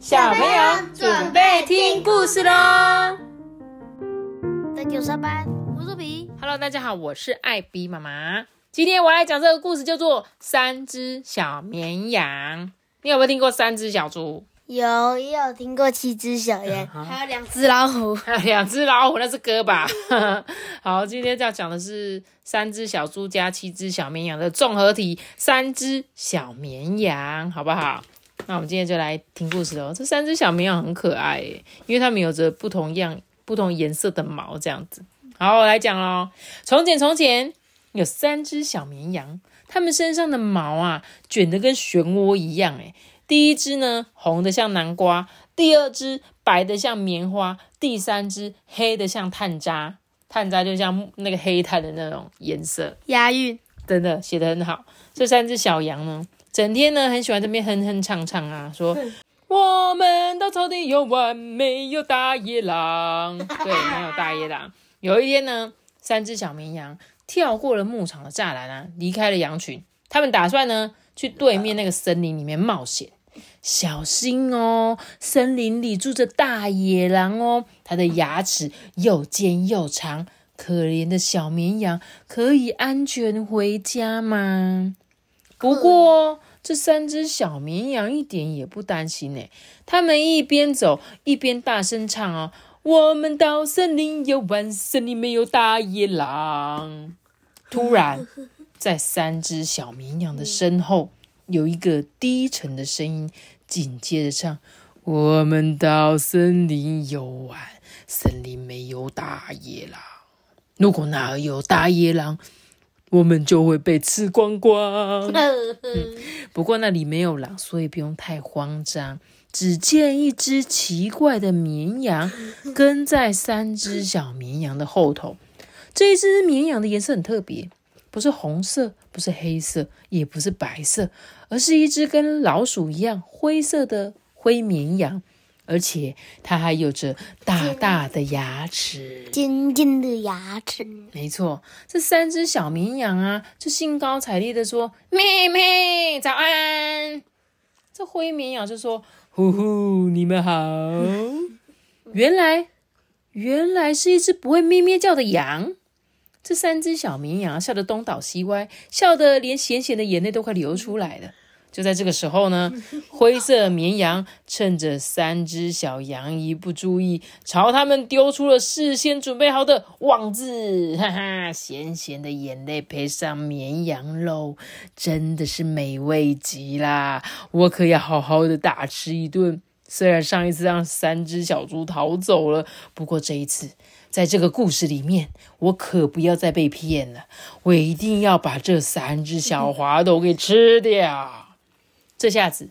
小朋友准备听故事喽。在九三班，我是比。Hello，大家好，我是艾比妈妈。今天我来讲这个故事，叫做《三只小绵羊》。你有没有听过三只小猪？有也有听过七只小羊，还有两只老虎。两只老虎，那是歌吧？好，今天要讲的是三只小猪加七只小绵羊的综合体——三只小绵羊，好不好？那我们今天就来听故事哦。这三只小绵羊很可爱耶，因为它们有着不同样、不同颜色的毛，这样子。好，我来讲喽。从前，从前有三只小绵羊，它们身上的毛啊，卷得跟漩涡一样，诶第一只呢，红的像南瓜；第二只白的像棉花；第三只黑的像炭渣。炭渣就像那个黑炭的那种颜色，押韵，真的写得很好。这三只小羊呢，整天呢很喜欢这边哼哼唱唱啊，说我们到草地游玩，没有大野狼。对，没有大野狼。有一天呢，三只小绵羊跳过了牧场的栅栏啊，离开了羊群。他们打算呢去对面那个森林里面冒险。小心哦，森林里住着大野狼哦，它的牙齿又尖又长。可怜的小绵羊可以安全回家吗？不过，这三只小绵羊一点也不担心呢。他们一边走一边大声唱哦：“我们到森林游玩，森林没有大野狼。”突然，在三只小绵羊的身后，有一个低沉的声音，紧接着唱：“我们到森林游玩，森林没有大野狼。如果那儿有大野狼，我们就会被吃光光。”不过那里没有狼，所以不用太慌张。只见一只奇怪的绵羊 跟在三只小绵羊的后头。这一只绵羊的颜色很特别，不是红色，不是黑色，也不是白色，而是一只跟老鼠一样灰色的灰绵羊，而且它还有着大大的牙齿。尖尖的牙齿。没错，这三只小绵羊啊，就兴高采烈的说：“妹妹，早安！”这灰绵羊就说：“呼呼，你们好。” 原来，原来是一只不会咩咩叫的羊。这三只小绵羊笑得东倒西歪，笑得连咸咸的眼泪都快流出来了。就在这个时候呢，灰色绵羊趁着三只小羊一不注意，朝他们丢出了事先准备好的网子，哈哈！咸咸的眼泪配上绵羊肉，真的是美味极啦！我可要好好的大吃一顿。虽然上一次让三只小猪逃走了，不过这一次，在这个故事里面，我可不要再被骗了。我一定要把这三只小滑头给吃掉。这下子，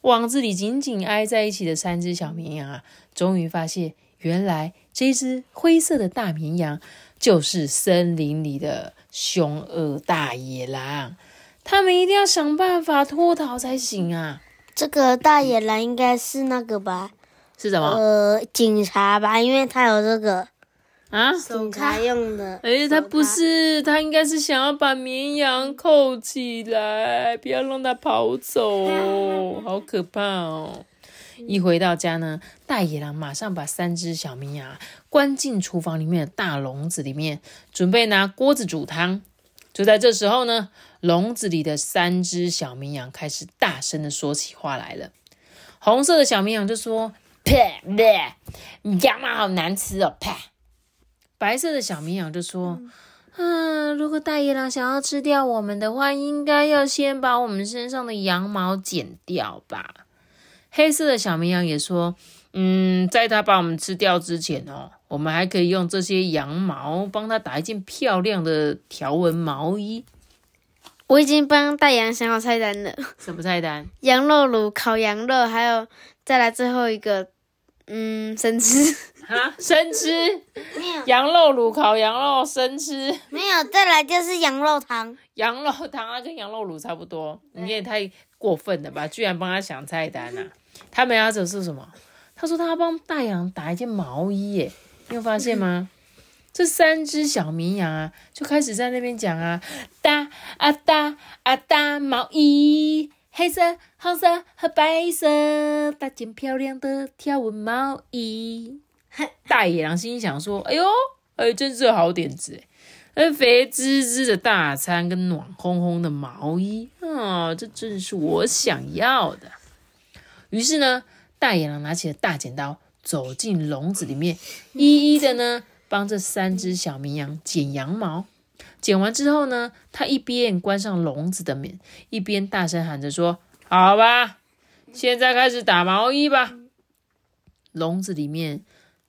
网子里紧紧挨在一起的三只小绵羊啊，终于发现，原来这只灰色的大绵羊就是森林里的凶恶大野狼。他们一定要想办法脱逃才行啊！这个大野狼应该是那个吧？是什么、呃，警察吧，因为他有这个啊？警察用的。哎，他不是，他应该是想要把绵羊扣起来，不要让它跑走，好可怕哦！一回到家呢，大野狼马上把三只小绵羊关进厨房里面的大笼子里面，准备拿锅子煮汤。就在这时候呢，笼子里的三只小绵羊开始大声的说起话来了。红色的小绵羊就说：“啪，羊毛好难吃哦，啪。”白色的小绵羊就说：“嗯，如果大野狼想要吃掉我们的话，应该要先把我们身上的羊毛剪掉吧。”黑色的小绵羊也说：“嗯，在它把我们吃掉之前哦，我们还可以用这些羊毛帮它打一件漂亮的条纹毛衣。我已经帮大羊想好菜单了，什么菜单？羊肉卤、烤羊肉，还有再来最后一个，嗯，生吃。啊，生吃没有，羊肉卤、烤羊肉、生吃没有，再来就是羊肉汤。羊肉汤啊，跟羊肉卤差不多。你也太过分了吧！居然帮他想菜单啊！他们要走是什么？他说他要帮大羊打一件毛衣耶，你有发现吗？这三只小绵羊啊，就开始在那边讲啊，搭啊搭啊搭毛衣，黑色、红色和白色，搭件漂亮的条纹毛衣。大野狼心想说：“哎呦，哎，真是好点子哎！肥滋滋的大餐跟暖烘烘的毛衣啊，这正是我想要的。”于是呢，大野狼拿起了大剪刀，走进笼子里面，一一的呢帮这三只小绵羊剪羊毛。剪完之后呢，他一边关上笼子的门，一边大声喊着说：“好吧，现在开始打毛衣吧。”笼子里面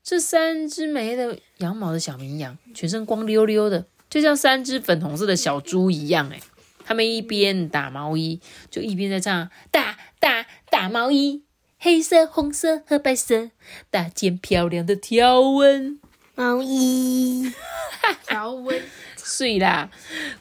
这三只没的羊毛的小绵羊，全身光溜溜的，就像三只粉红色的小猪一样。哎，他们一边打毛衣，就一边在唱：“打打打毛衣，黑色、红色和白色，搭件漂亮的条纹毛衣，条纹。”碎啦！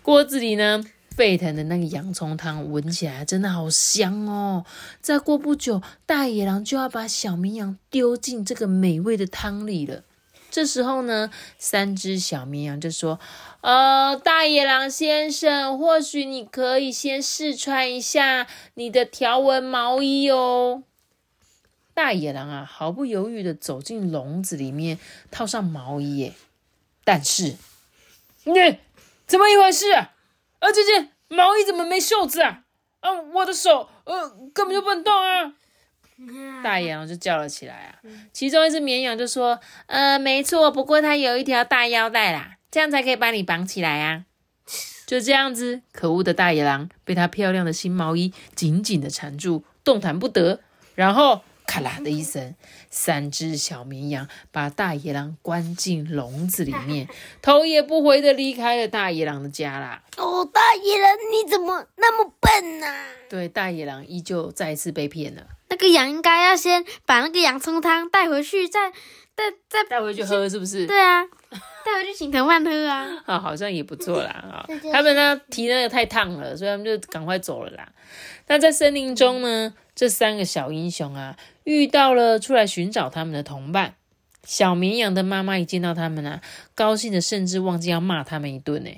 锅子里呢，沸腾的那个洋葱汤闻起来真的好香哦。再过不久，大野狼就要把小绵羊丢进这个美味的汤里了。这时候呢，三只小绵羊就说：“呃，大野狼先生，或许你可以先试穿一下你的条纹毛衣哦。”大野狼啊，毫不犹豫的走进笼子里面，套上毛衣耶。但是。你 怎么一回事？啊，这件毛衣怎么没袖子啊？啊，我的手呃根本就不能动啊！大野狼就叫了起来啊。其中一只绵羊就说：“呃，没错，不过它有一条大腰带啦，这样才可以把你绑起来啊。”就这样子，可恶的大野狼被它漂亮的新毛衣紧紧的缠住，动弹不得。然后。咔啦的一声，三只小绵羊把大野狼关进笼子里面，头也不回的离开了大野狼的家啦。哦，大野狼，你怎么那么笨呢？对，大野狼依旧再一次被骗了。那个羊应该要先把那个洋葱汤带回去，再再再带回去喝，是不是？对啊，带回去请藤蔓喝啊。啊，好像也不错啦。啊，他们呢提那个太烫了，所以他们就赶快走了啦。那在森林中呢，这三个小英雄啊。遇到了出来寻找他们的同伴，小绵羊的妈妈一见到他们啊，高兴的甚至忘记要骂他们一顿呢。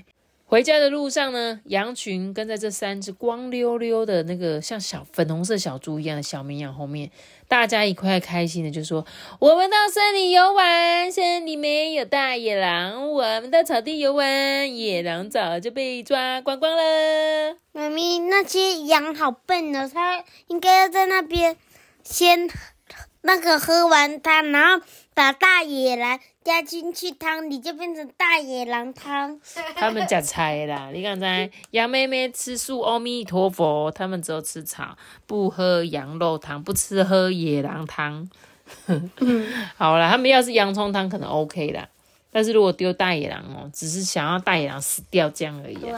回家的路上呢，羊群跟在这三只光溜溜的那个像小粉红色小猪一样的小绵羊后面，大家一块开心的就说：“我们到森林游玩，森林里面有大野狼。我们到草地游玩，野狼早就被抓光光了。”妈咪，那些羊好笨哦，它应该要在那边。先那个喝完它，然后把大野狼加进去汤你，就变成大野狼汤。他们夹菜啦，你刚才羊妹妹吃素，阿弥陀佛，他们只有吃草，不喝羊肉汤，不吃喝野狼汤。好啦，他们要是洋葱汤可能 OK 啦，但是如果丢大野狼哦，只是想要大野狼死掉这样而已。对，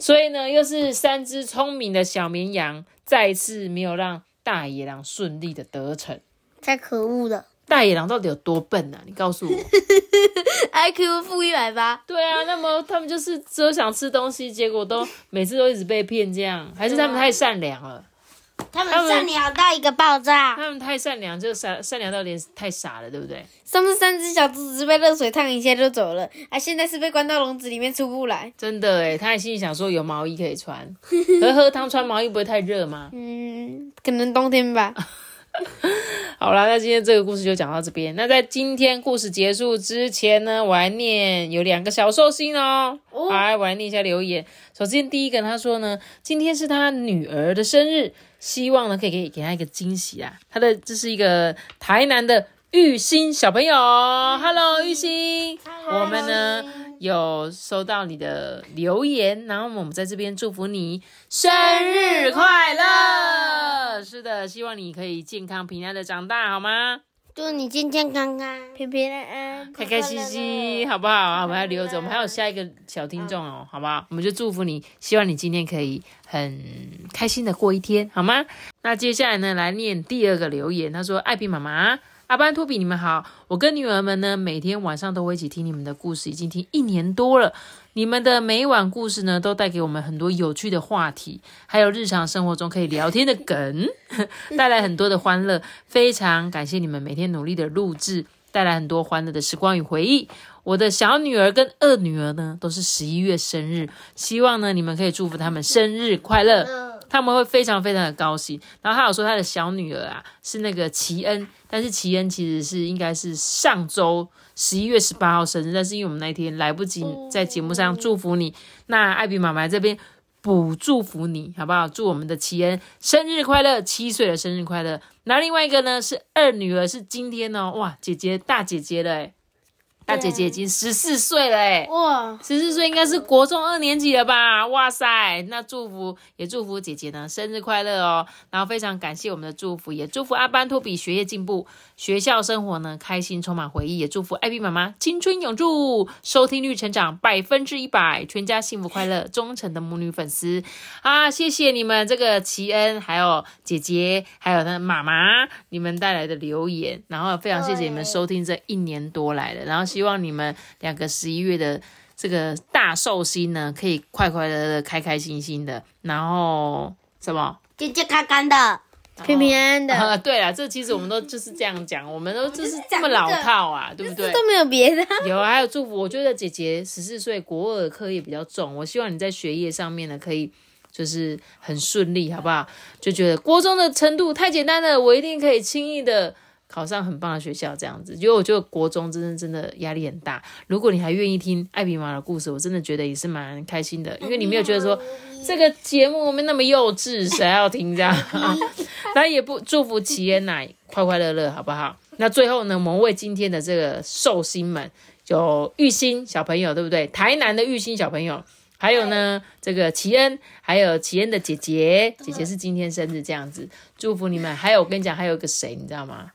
所以呢，又是三只聪明的小绵羊，再一次没有让。大野狼顺利的得逞，太可恶了！大野狼到底有多笨啊？你告诉我。IQ 负一百八。对啊，那么他们就是只有想吃东西，结果都每次都一直被骗，这样还是他们太善良了？他们善良到一个爆炸。他们太善良，就善善良到连太傻了，对不对？上次三只小猪只被热水烫一下就走了，啊，现在是被关到笼子里面出不来。真的诶他还心里想说有毛衣可以穿，可喝汤穿毛衣不会太热吗？嗯，可能冬天吧。好啦，那今天这个故事就讲到这边。那在今天故事结束之前呢，我还念有两个小寿星哦。来，我来念一下留言。首先第一个他说呢，今天是他女儿的生日，希望呢可以给给他一个惊喜啊。他的这是一个台南的玉兴小朋友，Hello 玉兴，我们呢有收到你的留言，然后我们在这边祝福你生日快乐。是的，希望你可以健康平安的长大，好吗？祝你健健康康、平平安安、开开心心，好不好？我们还留着，我们还有下一个小听众哦，好不好？我们就祝福你，希望你今天可以很开心的过一天，好吗？那接下来呢，来念第二个留言，他说：“艾比妈妈。”阿班托比，你们好！我跟女儿们呢，每天晚上都会一起听你们的故事，已经听一年多了。你们的每晚故事呢，都带给我们很多有趣的话题，还有日常生活中可以聊天的梗，带来很多的欢乐。非常感谢你们每天努力的录制，带来很多欢乐的时光与回忆。我的小女儿跟二女儿呢，都是十一月生日，希望呢你们可以祝福他们生日快乐。他们会非常非常的高兴。然后他有说他的小女儿啊是那个齐恩，但是齐恩其实是应该是上周十一月十八号生日，但是因为我们那天来不及在节目上祝福你，那艾比妈妈这边补祝福你好不好？祝我们的齐恩生日快乐，七岁的生日快乐。那另外一个呢是二女儿，是今天哦，哇，姐姐大姐姐了诶大姐姐已经十四岁了诶哇，十四岁应该是国中二年级了吧？哇塞，那祝福也祝福姐姐呢生日快乐哦！然后非常感谢我们的祝福，也祝福阿班托比学业进步，学校生活呢开心充满回忆，也祝福艾比妈妈青春永驻，收听率成长百分之一百，全家幸福快乐，忠诚的母女粉丝啊！谢谢你们这个齐恩，还有姐姐，还有她的妈妈，你们带来的留言，然后非常谢谢你们收听这一年多来的，然后希望你们两个十一月的。这个大寿星呢，可以快快乐乐、开开心心的，然后什么？健健康康的，平平安安的，啊，对了，这其实我们都就是这样讲，我们都就是这么老套啊，对不对？都没有别的。有，还有祝福。我觉得姐姐十四岁，国二的课业比较重，我希望你在学业上面呢，可以就是很顺利，好不好？就觉得国中的程度太简单了，我一定可以轻易的考上很棒的学校，这样子。因为我觉得国中真的真的压力很大。如果你还愿意听艾比玛的故事，我真的觉得也是蛮开心的，因为你没有觉得说这个节目我们那么幼稚，谁要听这样？那也不祝福齐恩奶快快乐乐，好不好？那最后呢，我们为今天的这个寿星们，有玉兴小朋友，对不对？台南的玉兴小朋友，还有呢，这个齐恩，还有齐恩的姐姐，姐姐是今天生日，这样子，祝福你们。还有我跟你讲，还有个谁，你知道吗？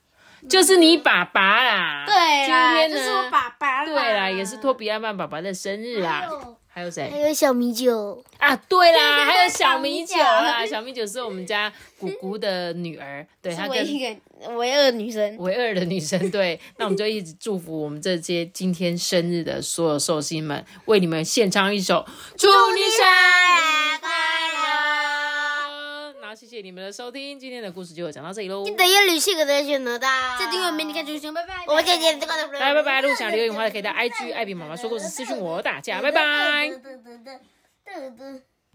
就是你爸爸啦。对啦，今天是我爸爸啦。对啦，也是托比安曼爸爸的生日啦。还有谁还？有小米酒，啊，对啦，还有小米酒小米酒啦，小米酒是我们家姑姑的女儿，对她跟唯一唯二女生。唯二的女生，对，那我们就一直祝福我们这些今天生日的所有寿星们，为你们献唱一首祝你生日谢谢你们的收听，今天的故事就讲到这里喽，记得要旅行的选择的。再订阅明天看就行，拜拜。我姐姐这个的。拜拜拜，如果想留言的话，可以到 IG 艾比妈妈说故事私信我，大家拜拜。拜拜。